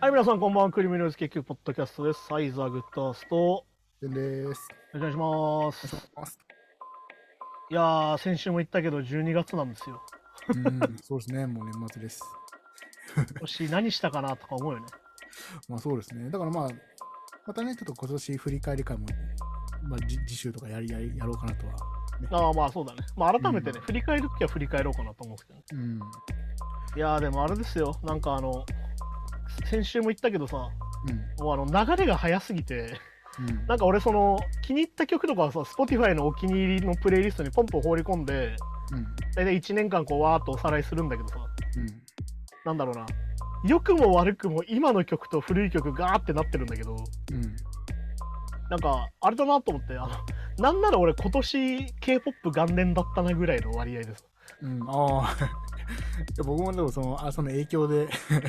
はい、皆さんこんばんは。クリミナルズ研究ポッドキャストです。サイザーグッドアースト。でんです。お願いします。いやー、先週も言ったけど、12月なんですよ。うん、そうですね。もう年末です。もし何したかなとか思うよね。まあそうですね。だからまあ、またね、ちょっと今年振り返り会も、まあじ次週とかやりやりやろうかなとは、ね。ああ、まあそうだね。まあ改めてね、うん振り返るときは振り返ろうかなと思うんですけどね。うん。いやー、でもあれですよ。なんかあの、先週も言ったけどさ、うん。もうあの流れが早すぎて、うん。なんか俺その気に入った曲とかはさ、Spotify のお気に入りのプレイリストにポンポン放り込んで、うん。大体1年間こうわーっとおさらいするんだけどさ、うん。なんだろうな。良くも悪くも今の曲と古い曲ガーってなってるんだけど、うん。なんかあれだなと思って、あの、なんなら俺今年 K-POP 元年だったなぐらいの割合です。うん。ああ。僕もでもその、あその影響で、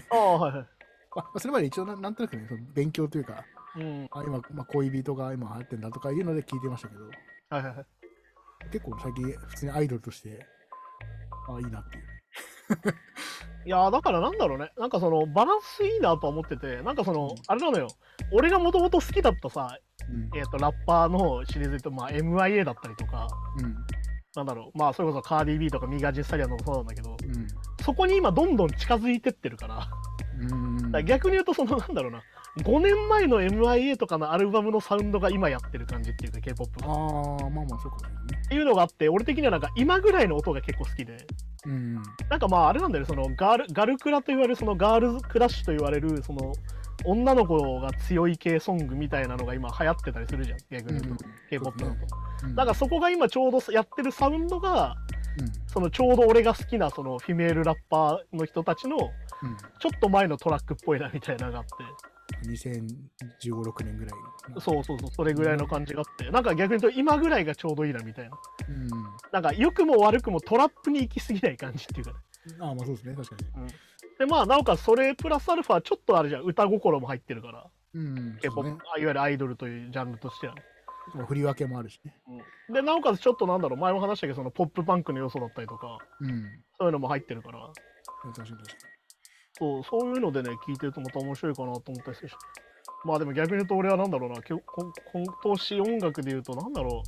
ああ、はいはい。まあ、それまで一応ななんとなくね、その勉強というか、うん。あ今、まあ、恋人が今流行ってんだとかいうので聞いてましたけど、はいはいはい。結構最近普通にアイドルとして、ああ、いいなっていう。いやーだからなんだろうね。なんかそのバランスいいなとは思ってて、なんかそのうん、あれなのよ。俺がもともと好きだったさ、うん。えっ、と、ラッパーのシリーズと、まあ MIA だったりとか、うん。なんだろう。まあそれこそカーディー B とかミガジンスタリアンとかそうなんだけど、うん。そこに今どんどん近づいてってるから、うん。ら逆に言うとそのなんだろうな。5年前の MIA とかのアルバムのサウンドが今やってる感じっていうか K-POP ああ、まあまあ、そうかね。ていうのがあって、俺的にはなんか今ぐらいの音が結構好きで、うん。なんかまああれなんだよね、そのガールガルクラと言われる、そのガールズクラッシュと言われる、その女の子が強い系ソングみたいなのが今流行ってたりするじゃん、逆に言うと、K-POP だと。うん。だからそこが今ちょうどやってるサウンドが、うん。そのちょうど俺が好きなそのフィメールラッパーの人たちのうん。ちょっと前のトラックっぽいなみたいなのがあって、2015、6年ぐらいの。そうそうそう、それぐらいの感じがあって、なんか逆に言うと今ぐらいがちょうどいいなみたいな。うん。なんか良くも悪くもトラップに行き過ぎない感じっていうかね。ああ、まあそうですね、確かに。で、まあ、なおかつそれプラスアルファちょっとあれじゃん、歌心も入ってるから。うん。ねあいわゆるアイドルというジャンルとしてはね、振り分けもあるしね。で、なおかつちょっとなんだろう、前も話したけど、そのポップパンクの要素だったりとか、うん。そういうのも入ってるから、確かに確かそうそういうのでね、聞いてるとまた面白いかなと思ったりするし。まあでも逆に言うと俺はなんだろうな、今年音楽で言うとなんだろ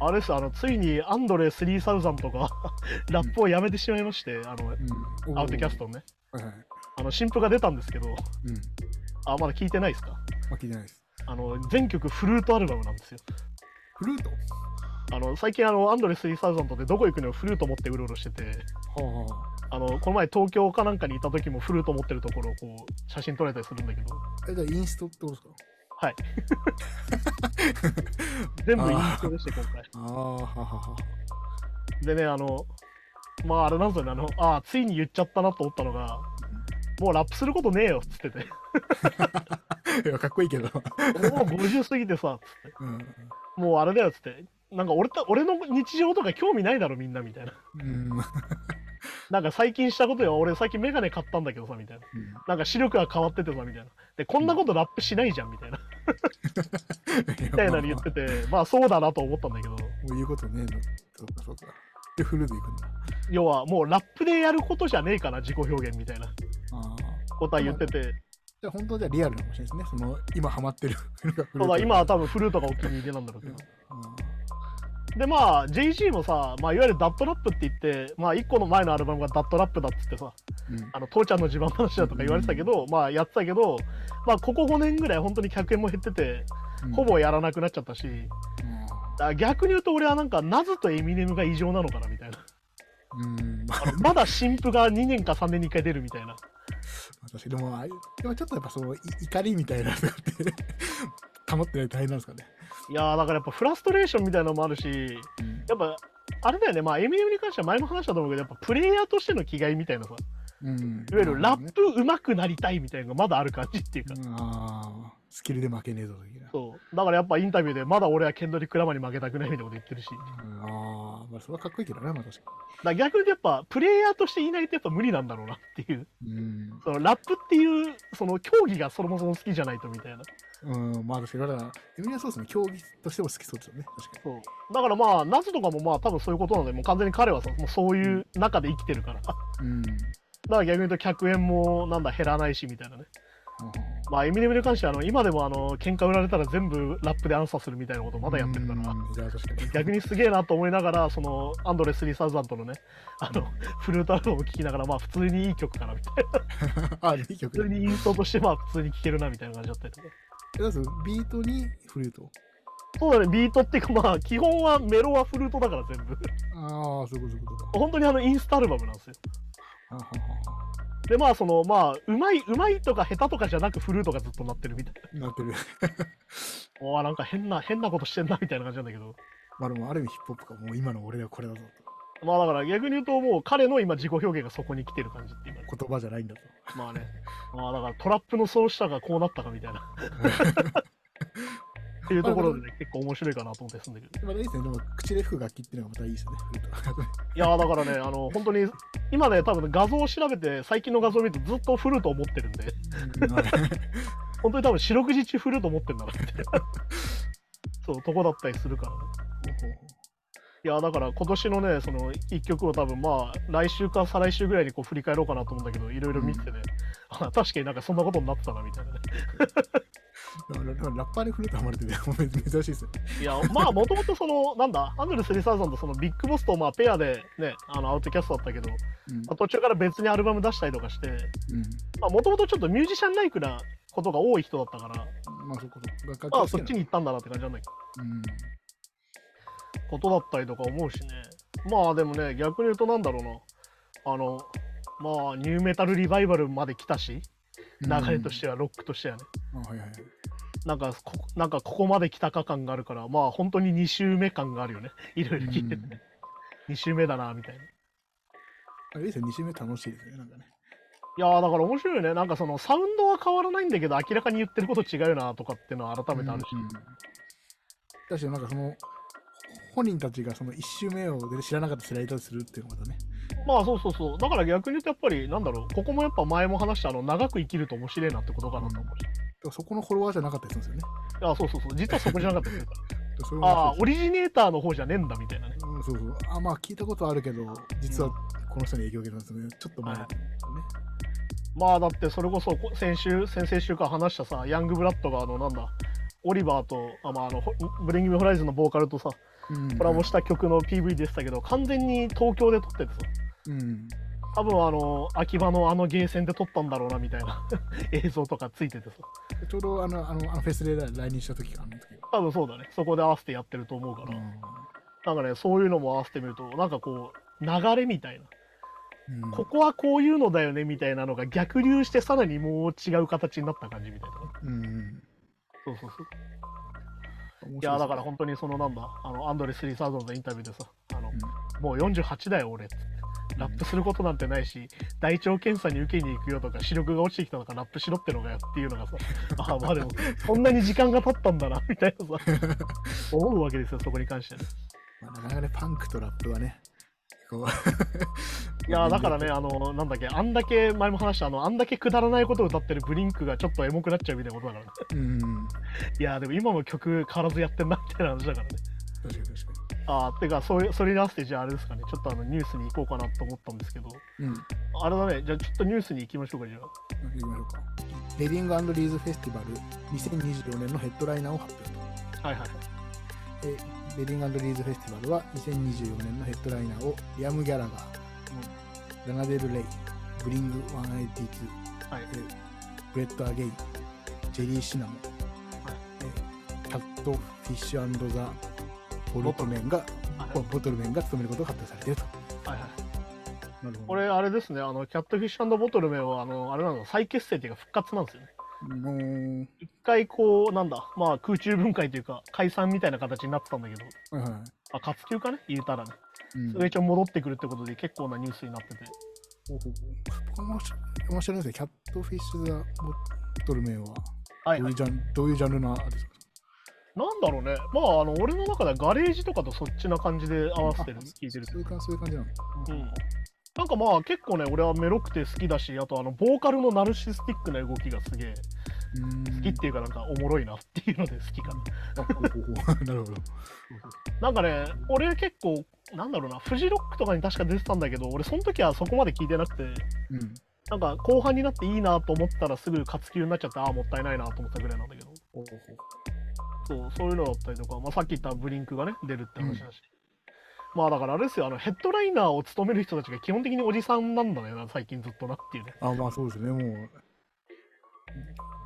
う、あれですあの、ついにアンドレ3000とか ラップをやめてしまいまして、あの、に。うん。アウトキャストのね、はいはい。あの、新譜が出たんですけど、うん。あ、まだ聞いてないですか？まあ聞いてないです。あの、全曲フルートアルバムなんですよ。フルート？あの最近あのアンドレ3000でどこ行くのよフルート持ってうろうろしててはあはあのこの前東京かなんかにいた時もフルート持ってるところをこう写真撮れたりするんだけどあ。え、じゃあインストってことですか？はい 全部インストでして今回ああ、ははは。でねあのまああれなんですよねあのああついに言っちゃったなと思ったのがもうラップすることねえよっつってて いや、かっこいいけど。もう50過ぎてさつってうん。もうあれだよっつってなんか俺た俺の日常とか興味ないだろみんなみたいなうん。なんか最近したことよ俺最近メガネ買ったんだけどさみたいななんか視力が変わっててさみたいな。で、こんなことラップしないじゃんみたいな。みたいなの言ってて、まあそうだなと思ったんだけど、もう言うことねえの。そうか、そうか。で、フルで行くんだ。要はもうラップでやることじゃねえかな、自己表現みたいな。ことは言ってて、じゃあ本当じゃリアルかもしれないですね。その、今ハマってる。そうだ、今は多分フルートがお気に入りなんだろうけど。で、まあ JG もさ、まあいわゆるダットラップって言って、まあ1個の前のアルバムがダットラップだっつってさ、うん。あの父ちゃんの自慢話だとか言われてたけど、まあやってたけど、まあここ5年ぐらい本当に100円も減ってて、うんほぼやらなくなっちゃったし、逆に言うと俺はなんかナズとエミネムが異常なのかなみたいな。うん。まだ新婦が2年か3年に1回出るみたいな。私でも、でもちょっとやっぱその、い怒りみたいなのって、保ってないと大変なんですかね。いやーだからやっぱフラストレーションみたいなのもあるし、うんやっぱあれだよね、まあエミネムに関しては前も話したと思うけど、やっぱプレイヤーとしての気概みたいなさ、うん。いわゆるラッねプ上手くなりたいみたいなのがまだある感じっていうか。うんスキルで負けねえぞ。そう。だからやっぱインタビューでまだ俺はケンドリック・ラマーに負けたくないみたいなこと言ってるし。うんああ、まあそれはかっこいいけどな、まあ確から逆にやっぱプレイヤーとしていないとやっぱ無理なんだろうなっていう。に。うん。そのラップっていうその競技がそもそも好きじゃないとみたいな。うん、まあ確かに、だから、エミリアそうですね、競技としても好きそうですよね、確かそう。だからまあ、ナズとかもまあ多分そういうことなので、もう完全に彼はさ、もうそういう中で生きてるから。に。うん。だから逆に言うと客円もなんだ減らないしみたいなね。うんまあエミネムに関してはあの今でもあの喧嘩売られたら全部ラップでアンサーするみたいなことまだやってるから。うん確かに。逆にすげえなと思いながら、そのアンドレ3000のね、あの フルートアルバムを聴きながら、まあ普通にいい曲かなみたいな。あ、いい曲普通にインストとしてまあ普通に聴けるなみたいな感じだったりとか。えだか？らビートにフルート？そうだね、ビートっていうかまあ 基本はメロはフルートだから全部。ああ、そういうこと、か。本当にあのインストアルバムなんですよ。はははでまあそのまあうまいうまいとか下手とかじゃなくフルートがずっと鳴ってるみたいな。なってる。おーなんか変な変なことしてんなみたいな感じなんだけど。まあでも、ある意味ヒップホップか、もう今の俺はこれだぞまあだから逆に言うともう彼の今自己表現がそこに来てる感じっていうかね、と。言葉じゃないんだと。まあね。まあだからトラップのそうしたがこうなったかみたいな。っていうところでね、結構面白いかなと思ってすんだけど。まあいいですね。でも、口で吹く楽器っていうのがまたいいですよね。いやーだからね、あの、本当に、今ね、多分画像を調べて、最近の画像を見るとずっとフルートを持ってるんで、本当に多分四六時中フルート持ってるんだなって。そう、とこだったりするからね。いやーだから今年のね、その一曲を多分まあ、来週か再来週ぐらいにこう振り返ろうかなと思うんだけど、いろいろ見ててね、あ確かになんかそんなことになってたなみたいなね。ラッパーでフルートハマるってねもう 珍しいですよね。いや、まあ、もともとその、なんだ、アンドレ3000とそのビッグボスとまあペアでね、あのアウトキャストだったけど、うん。まあ途中から別にアルバム出したりとかして、もともとちょっとミュージシャンライクなことが多い人だったから、まあそこそまあ、そっちに行ったんだなって感じなんだけど、うんことだったりとか思うしね。まあ、でもね、逆に言うとなんだろうな、あの、まあ、ニューメタルリバイバルまで来たし、流れとしては、ロックとしてはね。あはいはいはい。なんかこ、なんかここまで来たか感があるから、まあ、本当に2周目感があるよね。いろいろ聞いててね。2周目だな、みたいな。あれですよ、2週目楽しいですね、なんかね。いやーだから面白いよね。なんかそのサウンドは変わらないんだけど、明らかに言ってること違うよなとかっていうのは改めてあるし。うんうん確かになんかその、本人たちがその1周目をで知らなかったスライドするっていうのがね。まあそうそうそう。だから逆に言うとやっぱり、なんだろう、ここもやっぱ前も話したあの、長く生きると面白いなってことかなと思うし。だからそこのフォロワーじゃなかったりするんですよね。いや、そうそうそう。実はそこじゃなかったりするかでそれら。ああオリジネーターの方じゃねえんだみたいなね。うん、そうそう。あ、まあ聞いたことあるけど、実はこの人に影響を受けたんですよね。ちょっと前だはったんですよね。まあだってそれこそこ先週、先々週から話したさ、ヤングブラッドがあの、なんだ、オリバーと、あまあ、あの、ホブリング・ミ・ホライズンのボーカルとさ、うんコラボした曲の PV でしたけど、完全に東京で撮っててさ、うん。多分あの、秋葉のあのゲーセンで撮ったんだろうなみたいな 映像とかついててさ、ちょうどあの、あの、あのフェスで来日した時か、あの時は。多分そうだね、そこで合わせてやってると思うから、なんかね、そういうのも合わせてみると、なんかこう、流れみたいな、うん。うんここはこういうのだよねみたいなのが逆流して、さらにもう違う形になった感じみたいなね。うん。そうそうそう。いや、だから本当にそのなんだ、あの、アンドレ3000のインタビューでさ、あの、うんもう48だよ俺っつって。ラップすることなんてないし、大腸検査に受けに行くよとか、視力が落ちてきたのかラップしろってのがよっていうのがさ、ああまあでも、そんなに時間が経ったんだな、みたいなさ、思うわけですよ、そこに関してね。まあ、なかなかね、パンクとラップはね、いや、だからね、あの、なんだっけ、あんだけ、前も話した、あの、あんだけくだらないことを歌ってるブリンクがちょっとエモくなっちゃうみたいなことだからね。うん。いや、でも今も曲変わらずやってんな、みたいな話だからね。確かに確かああ、てか、それ、それに合わせて、じゃああれですかね、ちょっとあの、ニュースに行こうかなと思ったんですけど、に。うん。あれだね、じゃあちょっとニュースに行きましょうか、じゃあ。行きましょうか。レディングリーズフェスティバル2024年のヘッドライナーを発表と。はいはい。えレディングリーズフェスティバルは2024年のヘッドライナーをリアム・ギャラガー、ラナ・デル・レイ、ブリンク182、はい。えフレッド・アゲイン、ジェリー・シナモン、はいえキャットフィッシュ・アンド・ザ・ボトルメンが、はいボ、ボトルメンが務めることが発表されていると。はいはい。これ、あれですね、あの、キャットフィッシュ・ボトルメンは、あの、あれなの、再結成っていうか復活なんですよね。一回こう、なんだ、まあ空中分解というか、解散みたいな形になってたんだけど、はいはい。あ、活休かね？言うたらね。うんそれ一応戻ってくるってことで結構なニュースになってて。ほうほうほう僕も面白いですね。キャットフィッシュ・ザ・ボトルメンは、はい、はいどういう。ジャンどういうジャンルなアーティストですか？なんだろうね。まあ、あの、俺の中ではガレージとかとそっちな感じで合わせてる、あ聞いてるそういう感じなの。うん。なんかまあ結構ね、俺はメロくて好きだし、あとあの、ボーカルのナルシスティックな動きがすげえ好好きっていうかなんかおもろいなっていうので好きかな。なるほど。なんかね、俺結構、なんだろうな、フジロックとかに確か出てたんだけど、俺その時はそこまで聞いてなくて、うん。なんか後半になっていいなと思ったらすぐ活休になっちゃって、ああ、もったいないなと思ったぐらいなんだけど、そう、そういうのだったりとか、まあ、さっき言ったブリンクがね、出るって話だし。まあだからあれですよ、あのヘッドライナーを務める人たちが基本的におじさんなんだよな、最近ずっとなっていうね。あ、まあそうですね、もう。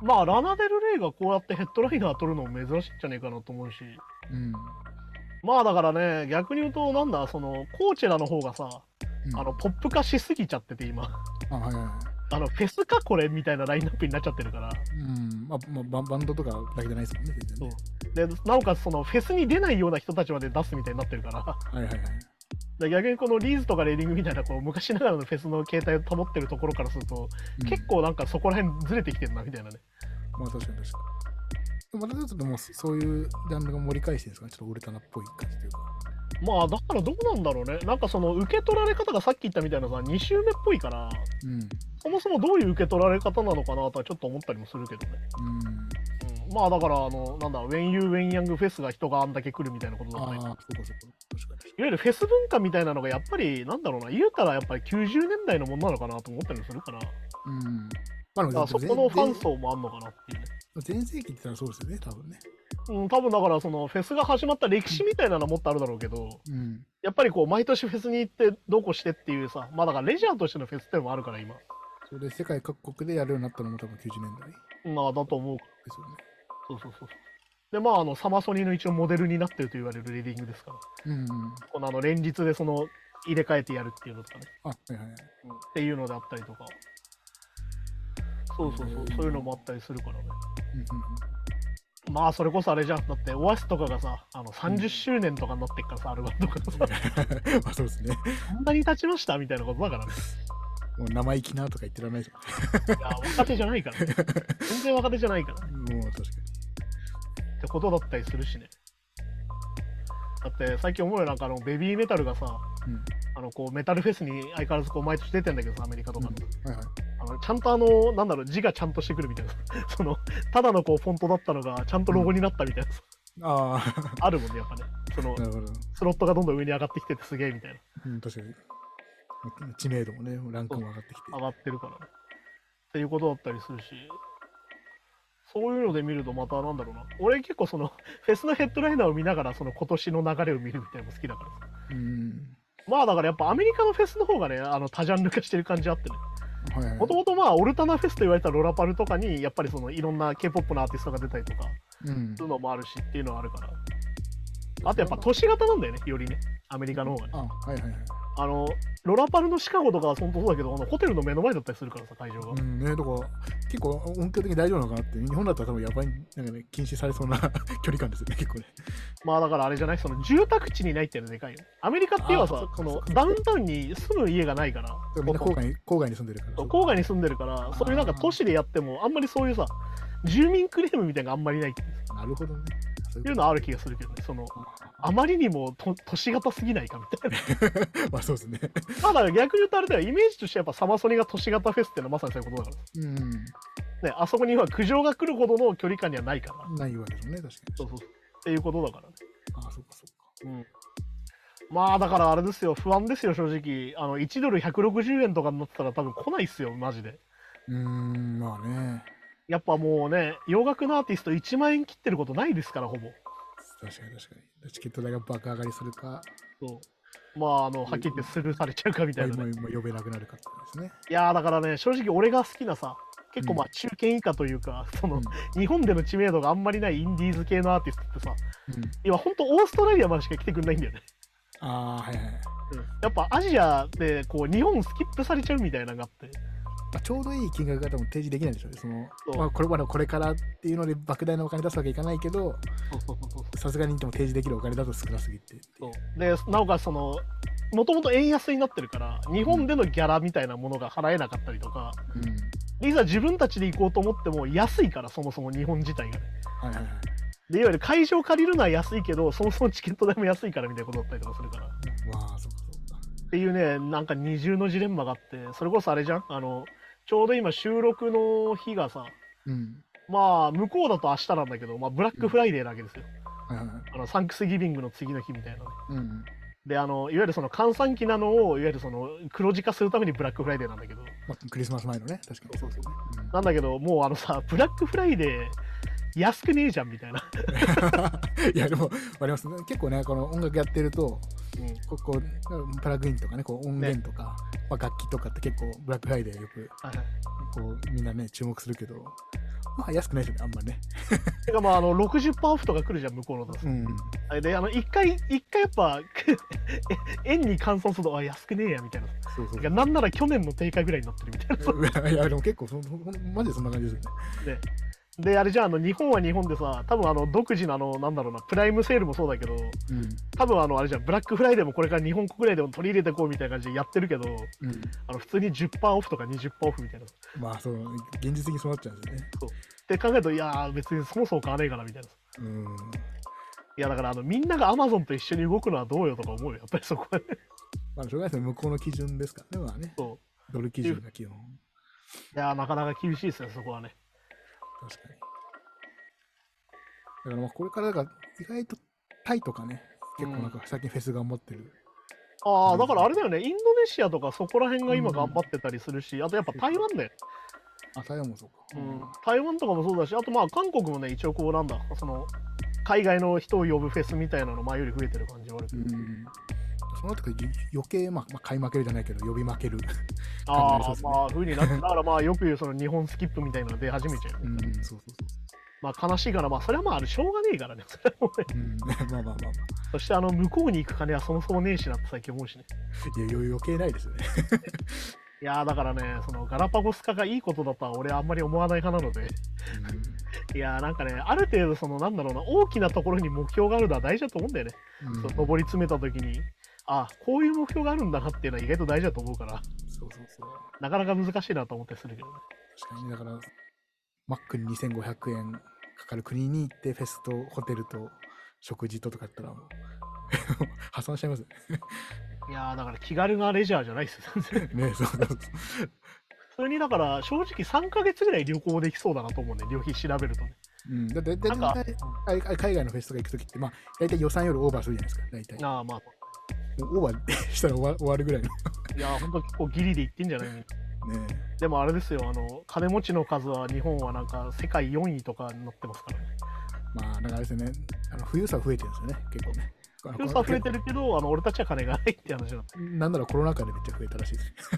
まあラナデル・レイがこうやってヘッドライナー取るのも珍しいんじゃねえかなと思うし。うん。まあだからね、逆に言うと、なんだ、その、コーチェラの方がさ、うんあの、ポップ化しすぎちゃってて、今。あ、はいはいはい。あの、フェスかこれみたいなラインナップになっちゃってるから。うん。まあ、まあ、バンドとかだけじゃないですもんね、全然ね。で、なおかつその、フェスに出ないような人たちまで出すみたいになってるから。はいはいはい。で逆にこのリーズとかレディングみたいな、こう、昔ながらのフェスの形態を保ってるところからすると、うん結構なんかそこら辺ずれてきてるな、みたいなね。まあ確かに確かに。でもまたちょっともうそういうジャンルが盛り返してるんですかね、ちょっとウルタナっぽい感じというか。まあ、だからどうなんだろうね。なんかその、受け取られ方がさっき言ったみたいなさ、2周目っぽいから、うん。そもそもどういう受け取られ方なのかなとはちょっと思ったりもするけどね。うん。うんまあだから、あの、なんだ、ウェンユー・ウェン・ヤングフェスが人があんだけ来るみたいなことだったり、いわ。ゆるフェス文化みたいなのがやっぱり、なんだろうな、言うたらやっぱり90年代のものなのかなと思ったりもするから、うん。まあ、そこのファン層もあんのかなっていうね。全盛期って言ったらそうですよね、多分ね。うん、多分だからそのフェスが始まった歴史みたいなのはもっとあるだろうけど、うん。やっぱりこう毎年フェスに行ってどうこうしてっていうさ、まあだからレジャーとしてのフェスってのもあるから今。それで世界各国でやるようになったのも多分90年代でまあだと思う。すよね。そうそうそうそう。でまああのサマソニーの一応モデルになってると言われるレディングですから、うん、うん。このあの連日でその入れ替えてやるっていうのとかね。あ、はいはいはい。っていうのであったりとか。そうそうそう、うんそういうのもあったりするからね。うんうんまあそれこそあれじゃん。だってオアシスとかがさ、あの30周年とかになってっからさ、アルバムとかさ、うん。まあそうですね。こんなに経ちましたみたいなことだからね。もう生意気なとか言ってられないですいや、若手じゃないから、ね。全然若手じゃないから。っもう確かてことだったりするしね。だって最近思うよ、なんかあのベビーメタルがさ、に。うん。あのこうメタルフェスに相変わらずこう毎年出てんだけどさ、アメリカとかの。はいはい。あのちゃんとあの、なんだろう、字がちゃんとしてくるみたいな。その、ただのこうフォントだったのが、ちゃんとロゴになったみたいなさ、あ あるもんね、やっぱね。その。スロットがどんどん上に上がってきててすげえみたいな。うん、確かに。知名度もね、ランクも上がってきて。上がってるからね。っていうことだったりするし、そういうので見るとまたなんだろうな。俺結構その、フェスのヘッドライナーを見ながらその今年の流れを見るみたいなのも好きだからさ。うん。まあだからやっぱアメリカのフェスの方がね、あの多ジャンル化してる感じあってね。もともとまあオルタナフェスと言われたロラパルとかに、やっぱりそのいろんな K-POP のアーティストが出たりとか、うんす。るのもあるしっていうのはあるから。あとやっぱ都市型なんだよね、よりね。アメリカの方がね。あ、はいはいはい。あの、ロラパルのシカゴとかは本当そうだけど、あのホテルの目の前だったりするからさ、会場が。うんね、だから結構音響的に大丈夫なのかなって、日本だったら多分やばい、なんかね、禁止されそうな 距離感ですよね、結構ね。まあだからあれじゃない、その住宅地にないっていうのでかいよ。アメリカっていうのはさあーそっ、かそのダウンタウンに住む家がないから、みんな郊外に郊外に住んでるから。郊外に住んでるから、そういうなんか都市でやっても、あんまりそういうさ、住民クレームみたいなのがあんまりないなるほどね。いうのはある気がするけどね、その、ああまりにもと都市型すぎないかみたいな。まあそうですね。ただ逆に言うとあれだよ、イメージとしてやっぱサマソニが都市型フェスっていうのはまさにそういうことだかうん。ら。ね、あそこには苦情が来るほどの距離感にはないから。ないわけですね、確かに。そうそう。っていうことだからね。ああ、そうかそうか。うん。まあだからあれですよ、不安ですよ、正直。あの、1ドル160円とかになってたら多分来ないっすよ、マジで。うーん、まあね。やっぱもうね、洋楽のアーティスト1万円切ってることないですから、ほぼ。確かに確かに。チケット代が爆上がりするか、そう。まあ、あの、はっきり言ってスルーされちゃうかみたいな、ね。もう呼べなくなるかってですね。いやーだからね、正直俺が好きなさ、結構まあうん中堅以下というか、その、うん日本での知名度があんまりないインディーズ系のアーティストってさ、うん今ほんとオーストラリアまでしか来てくんないんだよね。ああ、はいはい。やっぱアジアでこう日本スキップされちゃうみたいなのがあって。まあ、ちょうどいい金額が多分提示できないんでしょうね。そのまあ、これまでこれからっていうので莫大なお金出すわけいかないけど、さすがにでも提示できるお金だと少なすぎて。そうでなおかつそのもともと円安になってるから日本でのギャラみたいなものが払えなかったりとかうん。いざ自分たちで行こうと思っても安いからそもそも日本自体がねはいはいはい。でいわゆる会場借りるのは安いけどそもそもチケット代も安いからみたいなことだったりとかするからっまあ、そうかそうか。ていうねなんか二重のジレンマがあってそれこそあれじゃん？あのちょうど今収録の日がさうん。まあ向こうだと明日なんだけど、まあ、ブラックフライデーなわけですよ、はいはいはい。あのサンクスギビングの次の日みたいなねうん。で、あの、いわゆるその閑散期なのを、いわゆるその黒字化するためにブラックフライデーなんだけど、まあ、クリスマス前のね、確かに。そうそううんなんだけど、もうあのさ、ブラックフライデー、安くねえじゃんみたいな。いや、でも、わかります。結構ね、この音楽やってると、うんここプラグインとかね、こう音源とか、まあ、楽器とかって結構、ブラックフライデーよくはいはいこうみんなね、注目するけど、まあ、安くないですよね、あんまね。てかまああの60%オフとか来るじゃん向こうのとうん。であの一回一回やっぱ 円に換算するとあ安くねえやみたいなそうそういやなんなら去年の定価ぐらいになってるみたいな いや、でも結構そ、ほんほんマジでそんな感じですよね。でであれじゃああの日本は日本でさ多分あの独自のあのなんだろうなプライムセールもそうだけどうん。多分あのあれじゃんブラックフライデーもこれから日本国内でも取り入れていこうみたいな感じでやってるけどうん。あの普通に10%オフとか20%オフみたいなっまあ、そう、現実的にそうなっちゃうんですよね。て考えるといやー別にそもそも買わねえからみたいなうん。いやだからあのみんながアマゾンと一緒に動くのはどうよとか思うよやっぱりそこはね まあ、しょうがないですね、向こうの基準ですからね、まあね。そうドル基準が基本。いやーなかなか厳しいですねそこはね確かに。だからまあこれからだから意外とタイとかね、結構なんか最近フェス頑張ってる。ああだからあれだよねインドネシアとかそこら辺が今頑張ってたりするし、あとやっぱ台湾だよ、あ、台湾もそうか。うん、台湾とかもそうだしあとまあ韓国もね一応こうなんだその海外の人を呼ぶフェスみたいなの前より増えてる感じはあるけど、うん。そうなってくると余計、まあ、まあ、買い負けるじゃないけど、呼び負ける。ああそうですねまあ風になってだからまあよく言うその日本スキップみたいなのが出始めちゃううん、そうそうまあ悲しいからまあそれはまああれしょうがねえからねそれはもうねそう。うん、まあまあまあまあ。そしてあの向こうに行く金はそもそもねえしなって最近思うしねいや、余余計ないですよね。いやーだからねそのガラパゴス化がいいことだとは俺はあんまり思わない派なのでいやーなんかねある程度そのなんだろうな大きなところに目標があるのは大事だと思うんだよね、うん。うんそう上り詰めた時にあこういう目標があるんだなっていうのは意外と大事だと思うからそうそうそう。なかなか難しいなと思ったりするけどね確かに、だから、マックに2500円かかる国に行って、フェスとホテルと食事ととかやったら、もう 破産しちゃいますよいやーだから気軽なレジャーじゃないですよ全然ね。ねそうそうそう。普通にだから正直3ヶ月ぐらい旅行できそうだなと思うね旅費調べるとねうん、だって、だなんか大体あれ海外のフェスとか行くときって、まあ、大体予算よりオーバーするじゃないですか、大体。ああまあオーバーしたら終わ終わるぐらいの。いやーほんと結構ギリで言ってんじゃない？のねでもあれですよあの金持ちの数は日本はなんか世界4位とかになってますから。ねまあ、だからあれですよね、あの富裕層は増えてるんですよね、結構ね。あの予算増えてるけどあの俺たちは金がないって話なのなんならコロナ禍でめっちゃ増えたらしいです。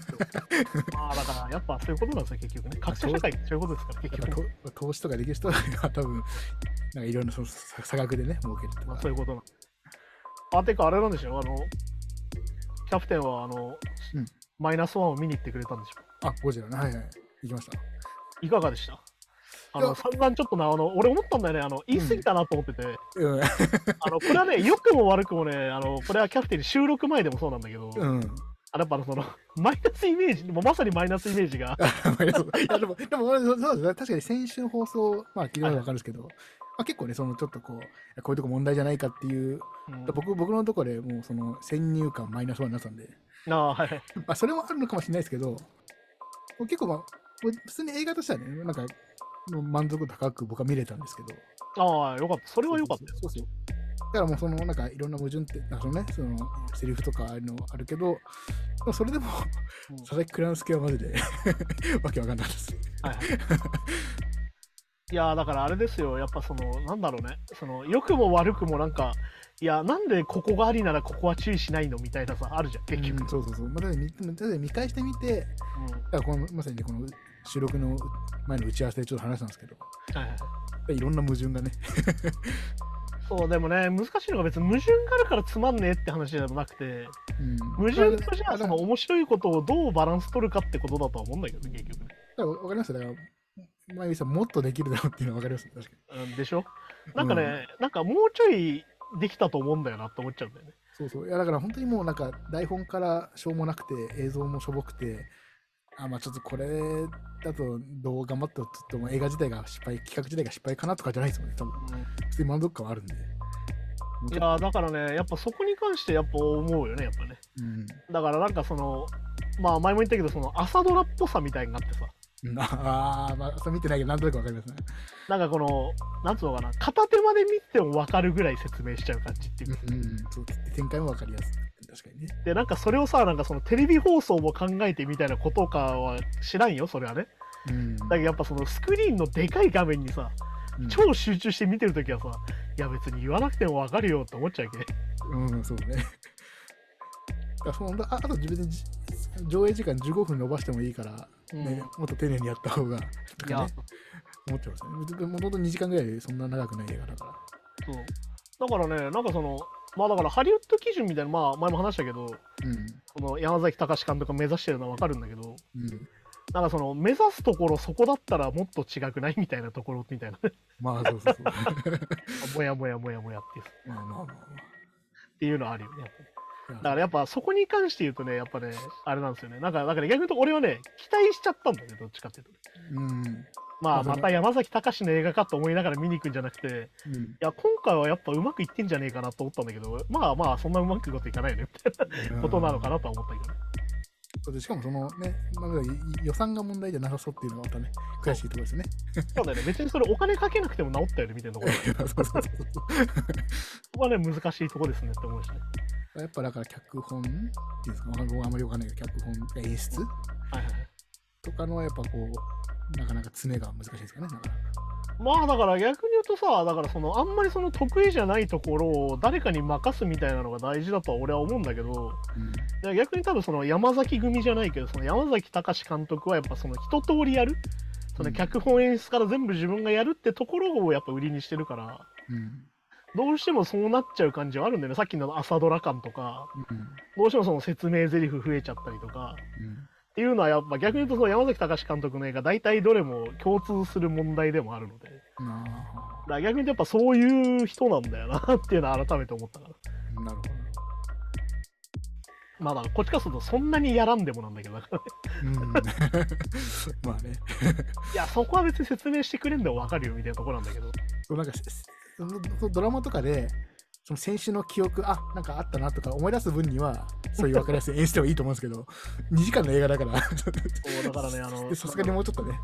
まあだからやっぱそういうことなんですよ結局ね。格差社会ってそういうことですから結局。と投資とかできる人は多分、なんかいろんなその差差額でね、儲けるとか。まあ、。そういうことなのあてかあれなんでしょあのキャプテンはあの、うんマイナスワンを見に行ってくれたんでしょあ、ゴジラね。はいはい。行きました。いかがでした？あの散々ちょっとなあの俺思ったんだよねあの言い過ぎたなと思ってて、うん。あのこれはね良くも悪くもねあのこれはキャプテンに収録前でもそうなんだけど、うん。あやっぱその マイナスイメージもうまさにマイナスイメージが。いやでも、でも俺そうですね。確かに先週の放送、まあ聞いたらわかるんですけど、まあ、結構ね、そのちょっとこう、こういうとこ問題じゃないかっていう、うん。僕僕のところでもうその先入観マイナスワンになってたんで、ああはい。まあそれもあるのかもしれないですけど、結構まあ、普通に映画としてはね、なんか、満足度高く僕は見れたんですけど、ああよかった。それはよかったよそうそう。だからもうそのなんかいろんな矛盾って、なんかそのね、そのセリフとかあのあるけど、まあそれでもうん。佐々木蔵之介はマジで わけわかんないです。はいはい。いやーだからあれですよ。やっぱそのなんだろうね。その良くも悪くもなんかいやなんでここがありならここは注意しないのみたいなさあるじゃん結局、うんそうそうそう。まあ、だから見返してみて、うん。このまさにねこの収録の前の打ち合わせでちょっと話したんですけど、はいはいいろんな矛盾がね、そうでもね難しいのが別に矛盾があるからつまんねえって話でもなくてうん、矛盾とじゃあ面白いことをどうバランス取るかってことだとは思うんだけどね結局。ね、だからわかりますだから、まゆみさんもっとできるだろうっていうのはわかります確かに。うん、でしょ？なんかね、なんかもうちょいできたと思うんだよなって思っちゃうんだよね。そうそう。いやだから本当にもうなんか台本からしょうもなくて映像もしょぼくて、あまあちょっとこれだとどう頑張ってもちょっともう映画自体が失敗、企画自体が失敗かなとかじゃないですもんね。多分普通に満足感はあるんで。いやーだからねやっぱそこに関してやっぱ思うよねやっぱねうんだからなんかそのまあ前も言ったけどその朝ドラっぽさみたいになってさうん。ああ、まあそれ見てないけどなんとなくわかりますね。なんかこのなんつうのかな片手まで見ても分かるぐらい説明しちゃう感じっていうか、うん、そう展開もわかりやすい。確かにね。で、なんかそれをさ、なんかそのテレビ放送も考えてみたいなことかは知らんよ、それはね。うん。だけどやっぱそのスクリーンのでかい画面にさ、うん超集中して見てるときはさ、いや別に言わなくてもわかるよって思っちゃうわけ。うん、そうね。だそのああと自分でじ上映時間15分伸ばしてもいいから、ねもっと丁寧にやった方が、といやかね、思っちゃいますね。もともと2時間ぐらいでそんな長くない映画だから。そう。だからね、なんかその、まあだからハリウッド基準みたいな、まあ前も話したけど、うん。その山崎隆監督が目指してるのはわかるんだけど、うん。なんかその目指すところそこだったらもっと違くないみたいなところみたいな。まあ、そうそうそう。もやもやもやもやっていうまあまあまあまっていうのはあるよね。だからやっぱそこに関して言うとね、やっぱね、あれなんですよね。なんか、だから逆に言うと俺はね、期待しちゃったんだよね、どっちかっていうと。うん。まあ、また山崎隆の映画かと思いながら見に行くんじゃなくて、うん。いや、今回はやっぱうまくいってんじゃねえかなと思ったんだけど、まあまあ、そんなうまくいくこといかないよね、みたいなことなのかなとは思ったけどしかもそのね、まあ、い予算が問題じゃなさそうっていうのがまたね、悔しいところですね。そうだよね、別にそれお金かけなくても治ったよね、みたいなところ。そうそうそうそう。そこはね、難しいとこですねって思うしね。やっぱだから脚本っていうんですか、僕あんまりわかんないけど、脚本、演出はいはいはい。とかのやっぱこう、なかなか詰めが難しいですかね。まあだから逆に言うとさ、だからそのあんまりその得意じゃないところを誰かに任すみたいなのが大事だとは俺は思うんだけど、うん。逆に多分その山崎組じゃないけど、その山崎隆監督はやっぱその一通りやる、その脚本演出から全部自分がやるってところをやっぱ売りにしてるから、うん。どうしてもそうなっちゃう感じはあるんだよね。さっきの朝ドラ感とか、うん。どうしてもその説明台詞増えちゃったりとか、うんっていうのはやっぱ逆に言うとその山崎隆監督の映画大体どれも共通する問題でもあるので、だ逆に言うとやっぱそういう人なんだよなっていうのは改めて思ったから。あなるほど。まあだからこっちからするとそんなにやらんでもなんだけど、だからうん まあね。いやそこは別に説明してくれんでもわかるよみたいなところなんだけど。そうなんかドラマとかで、その先週の記憶、あなんかあったなとか思い出す分には、そういう分かりやすい演出でもいいと思うんですけど、2時間の映画だから、そうだからね、あの、でさすがにもうちょっとね、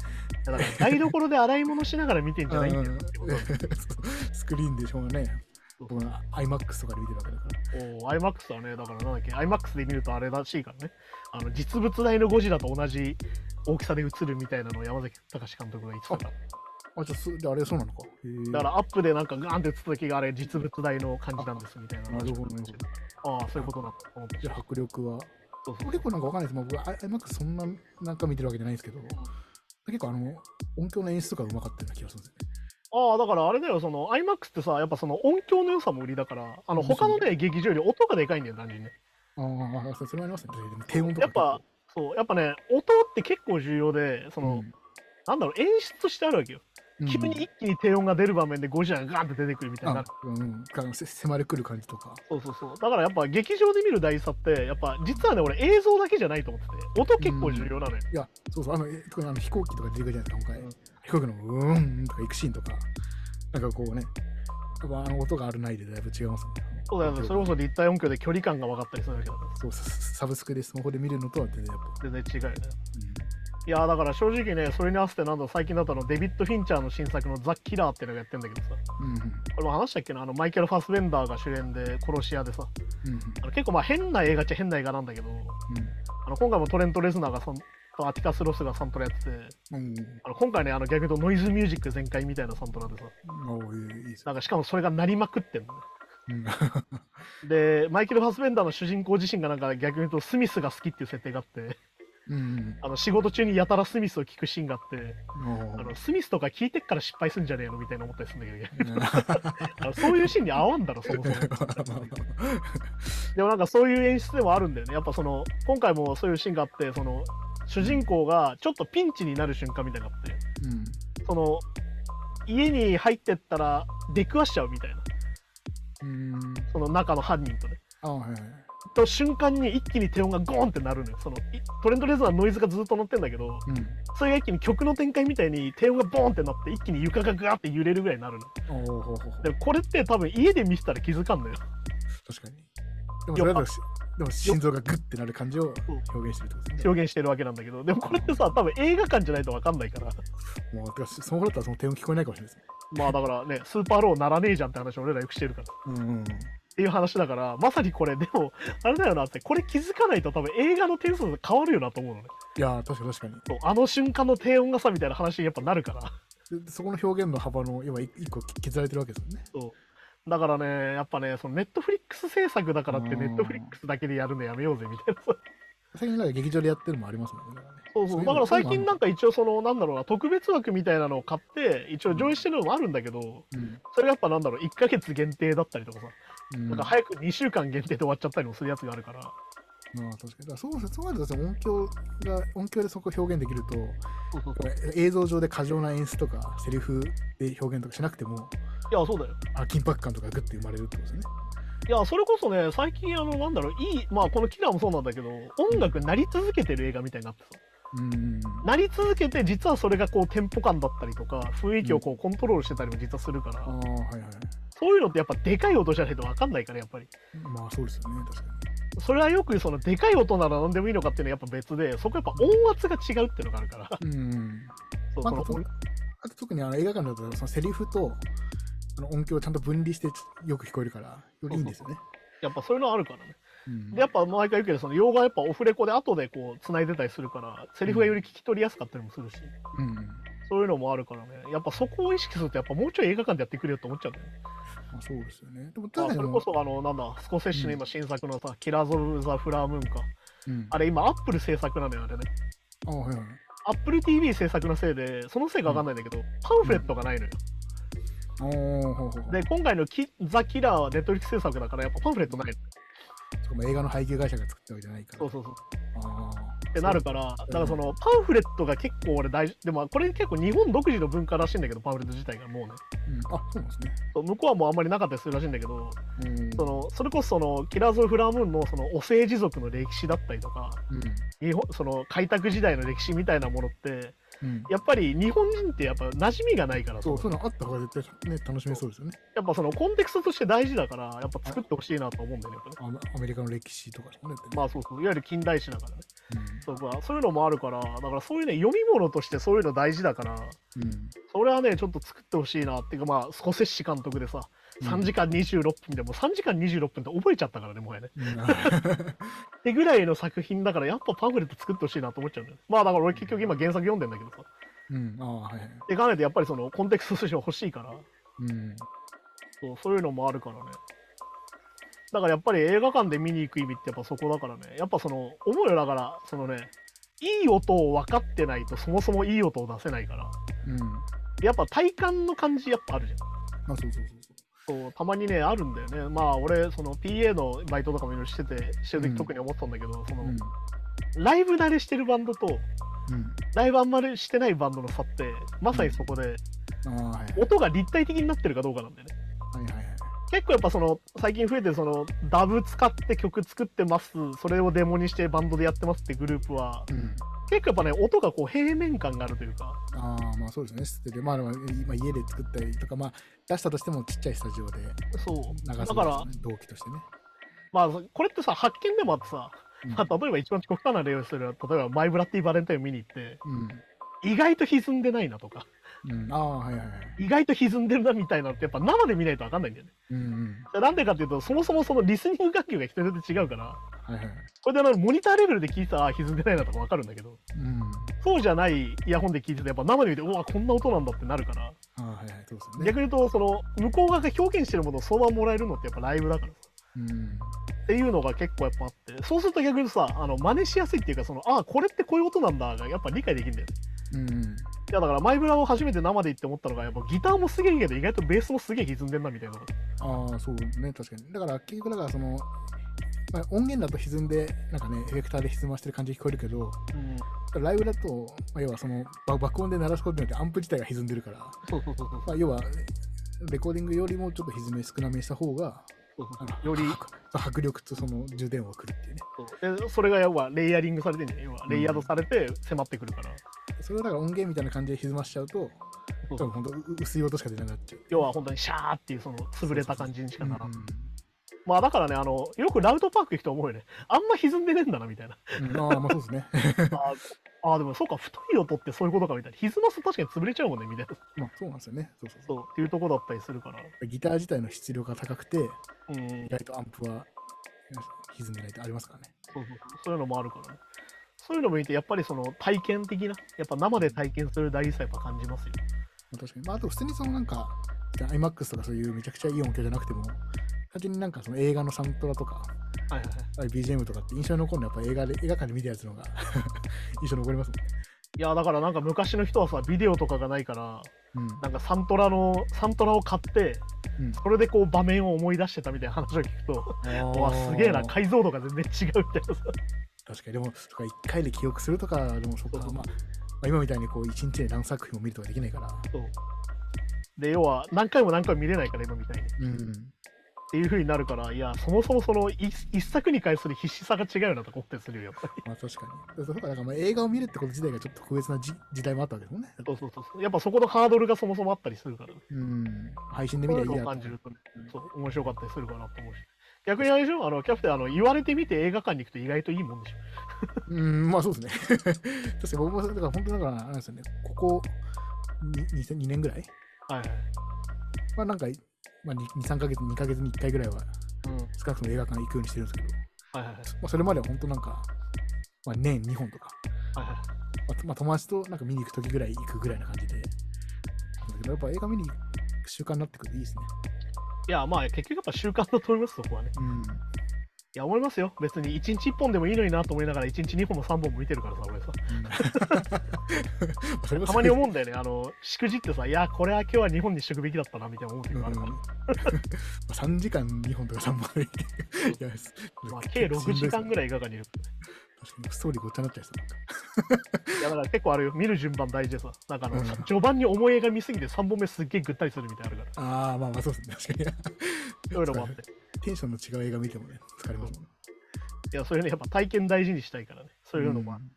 だから台所で洗い物しながら見てんじゃないんだよ スクリーンでしょうがね、僕は IMAX とかで見てるわけだから。おー IMAX はね、だからなんだっけ、IMAX で見るとあれらしいからね、あの実物大のゴジラと同じ大きさで映るみたいなのを山崎隆監督が言ってたから、あ、じゃあそであれそうなのか。だからアップでなんかガーンって映った時があれ実物大の感じなんですみたいななるほどねああ、そういうことなんだと思って。じゃあ迫力は。そうそう結構なんかわかんないです。もう僕、IMAX そんななんか見てるわけじゃないんですけど、結構あの、音響の演出とかうまかったような気がするんですよね。ああ、だからあれだよ、その IMAX ってさ、やっぱその音響の良さも売りだから、あのうん他のね、劇場より音がでかいんだよ、単純にね。ああ、そそれもありますね。低音とかやっぱ、そう、やっぱね、音って結構重要で、その、なんだろう、演出としてあるわけよ。うん、急に一気に低音が出る場面でゴジラがガーンって出てくるみたいにな。うん、迫りくる感じとか。そうそうそう。だからやっぱ劇場で見る大差って、やっぱ実はね、俺映像だけじゃないと思ってて、音結構重要なのよ。いや、そうそう、あの、あの飛行機とか出てくるじゃないですか、今回。うん飛行機のうーんとか行くシーンとか、なんかこうね、やっぱあの音があるないでだいぶ違いますね。そうだよね、それこそ立体音響で距離感が分かったりするわけだから。そう、ササブスクでスマホで見るのとは全然やっぱ。全然違うよね。いやーだから正直ね、それに合わせてなんだ最近だったのデビッド・フィンチャーの新作のザ・キラーっていうのがやってんだけどさ、うん。うん。これも話したっけな、あのマイケル・ファスベンダーが主演で殺し屋でさ、うん。あの結構まあ変な映画っちゃ変な映画なんだけど、あの今回もトレント・レズナーがサンとアティカス・ロスがサントラやってて、うん。うん。あの今回ね、あの逆に言うとノイズミュージック全開みたいなサントラでさ。なんかしかもそれが鳴りまくってんのね。うん。で、マイケル・ファスベンダーの主人公自身がなんか逆に言うとスミスが好きっていう設定があって、うん。あの仕事中にやたらスミスを聞くシーンがあって、あのスミスとか聞いてっから失敗すんじゃねえのみたいな思ったりす るんだけど、そういうシーンに合わんだろ、そもそも。でもなんかそういう演出でもあるんだよね。やっぱその、今回もそういうシーンがあって、その、主人公がちょっとピンチになる瞬間みたいなのがあって、うん。その、家に入ってったら出くわしちゃうみたいな。うん。その中の犯人とね。あはいはい。と瞬間に一気に低音がゴーンってなるのよ。そのいトレンドレーザーのノイズがずっと乗ってんだけど、うん。それが一気に曲の展開みたいに低音がボーンってなって一気に床がガーって揺れるぐらいになるの。でもこれって多分家で見せたら気づかんのよ。確かに。でもそれだでも心臓がグッてなる感じを表現してるってことですね。表現してるわけなんだけど、でもこれってさ、多分映画館じゃないと分かんないから、もう、てかスマホだったらその低音聞こえないかもしれないですね。まあだからね、スーパーローならねえじゃんって話を俺らよくしてるから。うんうん。っていう話だから、まさにこれ、でも、あれだよなって、これ気づかないと多分映画の点数が変わるよなと思うのね。いやー、確かに確かに。あの瞬間の低音がさみたいな話にやっぱなるから。でそこの表現の幅の今一一個削られてるわけですよね。そう。だからね、やっぱね、そのネットフリックス制作だからって、うんネットフリックスだけでやるのやめようぜみたいな。最近なんか劇場でやってるのもありますもんね。そうそう。だから最近なんか一応その、なんだろうな、特別枠みたいなのを買って、一応上映してるのもあるんだけど、うんそれがやっぱなんだろう、1ヶ月限定だったりとかさ、うんなんか早く2週間限定で終わっちゃったりもするやつがあるから、まあ確かに。だからそうそうなると音響が音響でそこを表現できると、そうそうこれ映像上で過剰な演出とかセリフで表現とかしなくても、いや、そうだよ。あ緊迫感とかグッて生まれるってことですね。いや、それこそね、最近、あの、なんだろう、いい、まあ、このキラーもそうなんだけど、音楽なり続けてる映画みたいになってさ、うん。なり続けて、実はそれがこう、テンポ感だったりとか、雰囲気をこう、コントロールしてたりも実はするから、ああ、はいはい。そういうのってやっぱでかい音じゃないと分かんないから、やっぱり。まあそうですよね、確かそれはよく、その、でかい音なら何でもいいのかっていうのはやっぱ別で、そこやっぱ音圧が違うっていうのがあるから、に。うん。そうあと特にあの映画館だとそのセリフとあの音響をちゃんと分離してよく聞こえるから、よりいいんですよね。やっぱそういうのあるからね。うんで、やっぱ毎回言うけど、その、洋画はやっぱオフレコで後でこう、繋いでたりするから、セリフがより聞き取りやすかったりもするし、うん。そういうのもあるからね、やっぱそこを意識すると、やっぱもうちょい映画館でやってくれよって思っちゃうね。まあ、そうですよね。でも、まあ、確かにそれこそ、あの、なんだ、スコセッシの今新作のさ、キラーズ・オブ・ザ・フラームーンか。うん、あれ今、アップル制作なのよ、あれね。あはいはい。アップル TV 制作のせいで、そのせいかわかんないんだけど、パンフレットがないのよ。で、今回のキザ・キラーはネットフリックス制作だから、やっぱパンフレットないの。そこも映画の配給会社が作ったわけじゃないから。そうそうそう。ってなるから、だからそのパンフレットが結構俺大事、でもこれ結構日本独自の文化らしいんだけど、パンフレット自体がもうね。うん、あそうなんですね。向こうはもうあんまりなかったりするらしいんだけど、うんそのそれこそそのキラーズ・フラームーンのそのお政治族の歴史だったりとか、うん日本その開拓時代の歴史みたいなものって、うん、やっぱり日本人ってやっぱ馴染みがないからそう、そういうのあった方が絶対ね、楽しめそうですよね。やっぱそのコンテクストとして大事だから、やっぱ作ってほしいなと思うんだよね。やっぱねアメリカの歴史とかもね。まあそうそう、いわゆる近代史だからね。うんそうかそういうのもあるから、だからそういうね、読み物としてそういうの大事だから、うんそれはね、ちょっと作ってほしいなっていうか、まあ、スコセッシ監督でさ、3時間26分でも3時間26分って覚えちゃったからね、もはやね。うんってぐらいの作品だから、やっぱパンフレット作ってほしいなと思っちゃうんだよ。まあだから俺結局今原作読んでんだけどさ。うん、ああ、はいはい。で、考えてやっぱりそのコンテクストとして欲しいから、うん。そうそういうのもあるからね。だからやっぱり映画館で見に行く意味ってやっぱそこだからね。やっぱその、思うよだから、そのね、いい音を分かってないとそもそもいい音を出せないから。うん。やっぱ体感の感じやっぱあるじゃん。あ、そうそうそうそうたまにねあるんだよねまあ俺その PA のバイトとかもいろいろしててしてるうん時特に思ってたんだけど、そのそう。うん。ライブ慣れしてるバンドとうん。ライブあんまりしてないバンドの差ってまさにそこでああ、はいはい。音が立体的になってるかどうかなんだよねはいはいはい。結構やっぱその最近増えてるそのダブ使って曲作ってますそれをデモにしてバンドでやってますってグループはうん。結構やっぱね音がこう平面感があるというかああ、まあそうですね。捨てて、まあ今家で作ったりとか、まあ出したとしてもちっちゃいスタジオでそう流すだから同期としてね。まあこれってさ発見でもあってさ、うんまあ、例えば一番極端な例をする例えばマイブラッディバレンタインを見に行ってうん。意外と歪んでないなとかうん。ああ、はいはいはい。意外と歪んでるなみたいなのってやっぱ生で見ないと分かんないんだよね。うんうん。なんでかっていうとそもそもそのリスニング楽器が人によって違うからはいはい。これであのモニターレベルで聞いてたらあ歪んでないなとか分かるんだけどうん。そうじゃないイヤホンで聞いててやっぱ生で見てうわこんな音なんだってなるから、ああ、はいはい。そうですよね。逆に言うとその向こう側が表現してるものをそのままもらえるのってやっぱライブだからさうん。っていうのが結構やっぱあってそうすると逆にさあの真似しやすいっていうかそのあこれってこういう音なんだがやっぱ理解できるんだよね。うん。いやだからマイブラを初めて生で言って思ったのがやっぱギターもすげえけど意外とベースもすげえ歪んでんなみたいな。ああ、そうね、確かに。だから結局、だからその、まあ、音源だと歪んで、なんかね、エフェクターで歪ましてる感じに聞こえるけど、うん。ライブだと、まあ、要はそのば爆音で鳴らすことによってアンプ自体が歪んでるから、まあ、要はレコーディングよりもちょっと歪み少なめにした方が、より迫力とその充電を送るっていうね。それが要はレイヤリングされてんじゃん。要はレイヤードされて迫ってくるから、それをだから音源みたいな感じで歪ましちゃうと、そう多分本当薄い音しか出なくなっちゃう。要は本当にシャーっていうその潰れた感じにしかならん、うんまあだからね、あの、よくラウトパーク行くと思うよね。あんま歪んでねえんだな、みたいな。うん、ああ、まあそうですね。ああ、でもそうか、太い音ってそういうことか、みたいな。歪ますと確かに潰れちゃうもんね、みたいな。まあそうなんですよね。そうそうそそう、っていうとこだったりするから。う。ギター自体の質量が高くて、うん意。外とアンプは歪んでないとありますからね。そうそうそうそういうのもあるからね。そういうのもいて、やっぱりその体験的な、やっぱ生で体験する大事さやっぱ感じますよ。まあ、確かに。まああと普通にそのなんか、IMAX とかそういうめちゃくちゃいい音響じゃなくても、単純になんかその映画のサントラとか、はいはい BGM とかって印象に残るのはやっぱ映画で映画館で見たやつの方が 印象に残りますもんね。いや、だからなんか昔の人はさ、ビデオとかがないから、うん。なんかサントラの、サントラを買って、うんそれでこう場面を思い出してたみたいな話を聞くと、うわ、すげえな、解像度が全然違うみたいなさ。確かに、でも、とか1回で記憶するとか、でもそっか、そうそうまあ、まあ、今みたいにこう1日で何作品も見るとかできないから。そうで、要は何回も何回も見れないから、今みたいに。っうん。ていう風になるから、いや、そもそもその一一作に対する必死さが違うなとこってするよ、やっぱり。まあ確かに。そうか、だからまあ映画を見るってこと自体がちょっと特別なじ時代もあったわけですもんね。そうそうそうそう。やっぱそこのハードルがそもそもあったりするからね。うん。配信で見りゃいいやと感じるとね、そう、面白かったりするかなと思うし。逆にあれでしょ？あの、キャプテン、あの、言われてみて映画館に行くと意外といいもんでしょ。うん、まあそうですね。確かに僕も、だから本当にだから、あれですよね、ここ 2, 2年ぐらい？はいはい。まあなんか、まあ、2、3ヶ月、2ヶ月に1回ぐらいはうん。少なくとも映画館行くようにしてるんですけど、はいはいはい。まあ、それまでは本当なんか、まあ、年2本とか、はいはい。まあ、まあ友達となんか見に行くときぐらい行くぐらいな感じで、だけどやっぱ映画見に行く習慣になってくるといいですね。いや、まあ、結局やっぱ習慣だと思います、そこはね。うん。いや、思いますよ。別に1日1本でもいいのになと思いながら、1日2本も3本も見てるからさ、俺さ。それこそたまに思うんだよね。あの、しくじってさ、いや、これは今日は2本にしとくべきだったな、みたいな思う時うんがあるから。3時間2本とか3本でいやまあ、計6時間ぐらい。らい映画館にいる。ストーリーごっちゃになっちゃいそう。いや、だから結構あるよ。見る順番大事でさ。なんかあの、うん序盤に重い映画見すぎて3本目すっげえぐったりするみたいなのあるから。ああ、まあまあそうですね。確かに。そういうのもあって。テンションの違う映画見てもね、疲れますもんね。いや、それね、やっぱ体験大事にしたいからね。そういうのもある。ん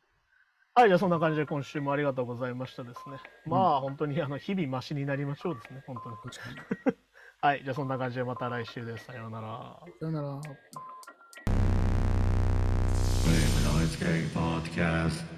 はい、じゃあそんな感じで今週もありがとうございましたですね。うんまあ、本当にあの日々マシになりましょうですね、本当に。はい、じゃあそんな感じでまた来週です。さようなら。さよなら。Lionsgate Podcast.